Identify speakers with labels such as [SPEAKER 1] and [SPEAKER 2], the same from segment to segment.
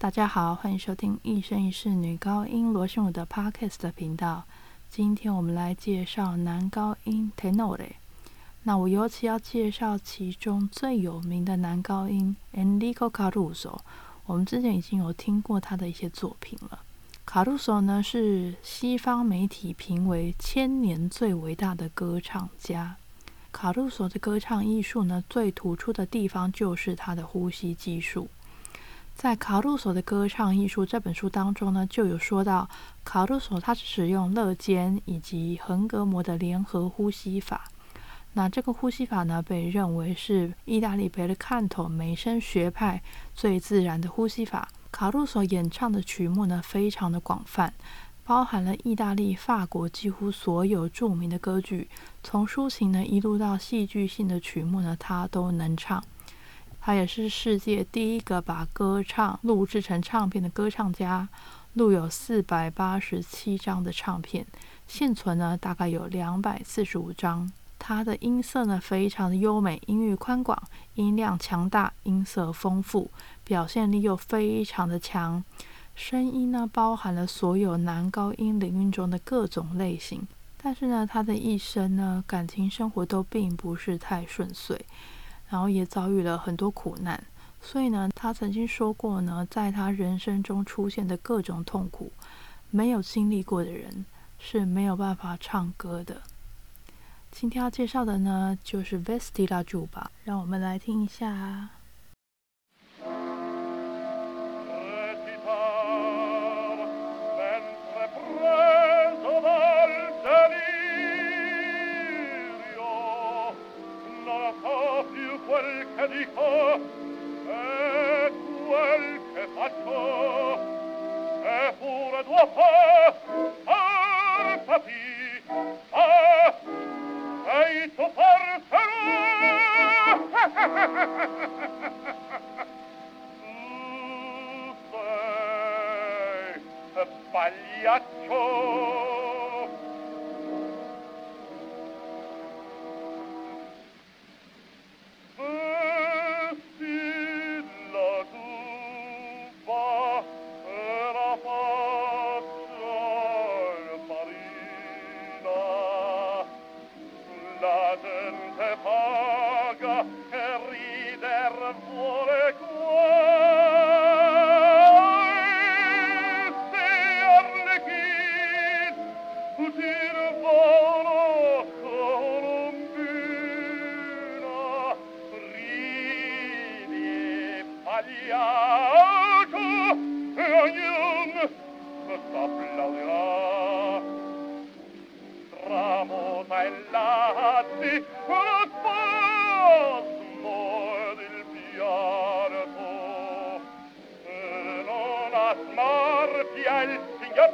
[SPEAKER 1] 大家好，欢迎收听《一生一世女高音罗秀的 Podcast 频道。今天我们来介绍男高音 Tenore。那我尤其要介绍其中最有名的男高音 Enrico Caruso。我们之前已经有听过他的一些作品了。Caruso 呢是西方媒体评为千年最伟大的歌唱家。卡鲁索的歌唱艺术呢，最突出的地方就是他的呼吸技术。在《卡鲁索的歌唱艺术》这本书当中呢，就有说到卡鲁索他是使用肋间以及横膈膜的联合呼吸法。那这个呼吸法呢，被认为是意大利贝勒坎托美声学派最自然的呼吸法。卡鲁索演唱的曲目呢，非常的广泛。包含了意大利、法国几乎所有著名的歌剧，从抒情呢一路到戏剧性的曲目呢，他都能唱。他也是世界第一个把歌唱录制成唱片的歌唱家，录有四百八十七张的唱片，现存呢大概有两百四十五张。他的音色呢非常的优美，音域宽广，音量强大，音色丰富，表现力又非常的强。声音呢，包含了所有男高音领域中的各种类型。但是呢，他的一生呢，感情生活都并不是太顺遂，然后也遭遇了很多苦难。所以呢，他曾经说过呢，在他人生中出现的各种痛苦，没有经历过的人是没有办法唱歌的。今天要介绍的呢，就是《Vestilaju 吧》，让我们来听一下。quel che dico e quel che faccio. E pure a partati ah e tu parterò tu mm, sei pagliaccio. My lati una fos mor il pianto non asmar pial signor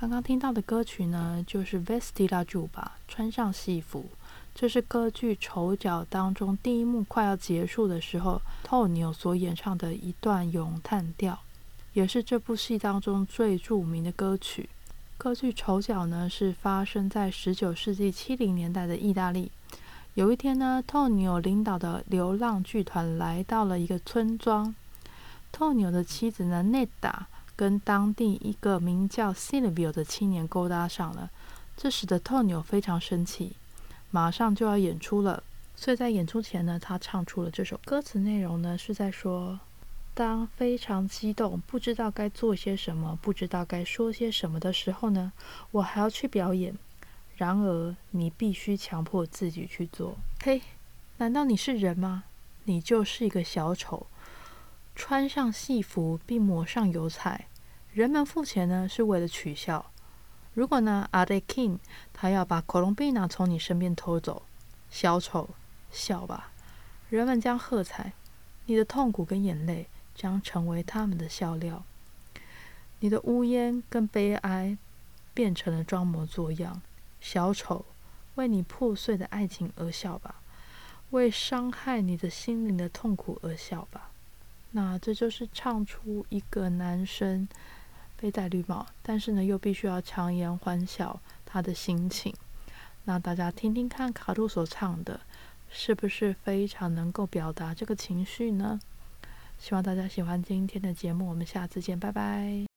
[SPEAKER 1] 刚刚听到的歌曲呢，就是《Vestila Juba》穿上戏服。
[SPEAKER 2] 这是歌剧《丑角》当中第一幕快要结束的时候，透牛所演唱的一段咏叹调，也是这部戏当中最著名的歌曲。歌剧《丑角》呢，是发生在十九世纪七零年代的意大利。有一天呢，透牛领导的流浪剧团来到了一个村庄。透牛的妻子呢，内达跟当地一个名叫 Silvio 的青年勾搭上了，这使得透纽非常生气。马上就要演出了，所以在演出前呢，他唱出了这首歌词。内容呢是在说：当非常激动，不知道该做些什么，不知道该说些什么的时候呢，我还要去表演。然而，你必须强迫自己去做。嘿，难道你是人吗？你就是一个小丑，穿上戏服并抹上油彩。人们付钱呢，是为了取笑。如果呢，阿德 king 他要把可隆比娜从你身边偷走，小丑，笑吧，人们将喝彩，你的痛苦跟眼泪将成为他们的笑料，你的呜咽跟悲哀变成了装模作样，小丑，为你破碎的爱情而笑吧，为伤害你的心灵的痛苦而笑吧，那这就是唱出一个男生。非戴绿帽，但是呢，又必须要强颜欢笑他的心情。那大家听听看，卡路所唱的，是不是非常能够表达这个情绪呢？希望大家喜欢今天的节目，我们下次见，拜拜。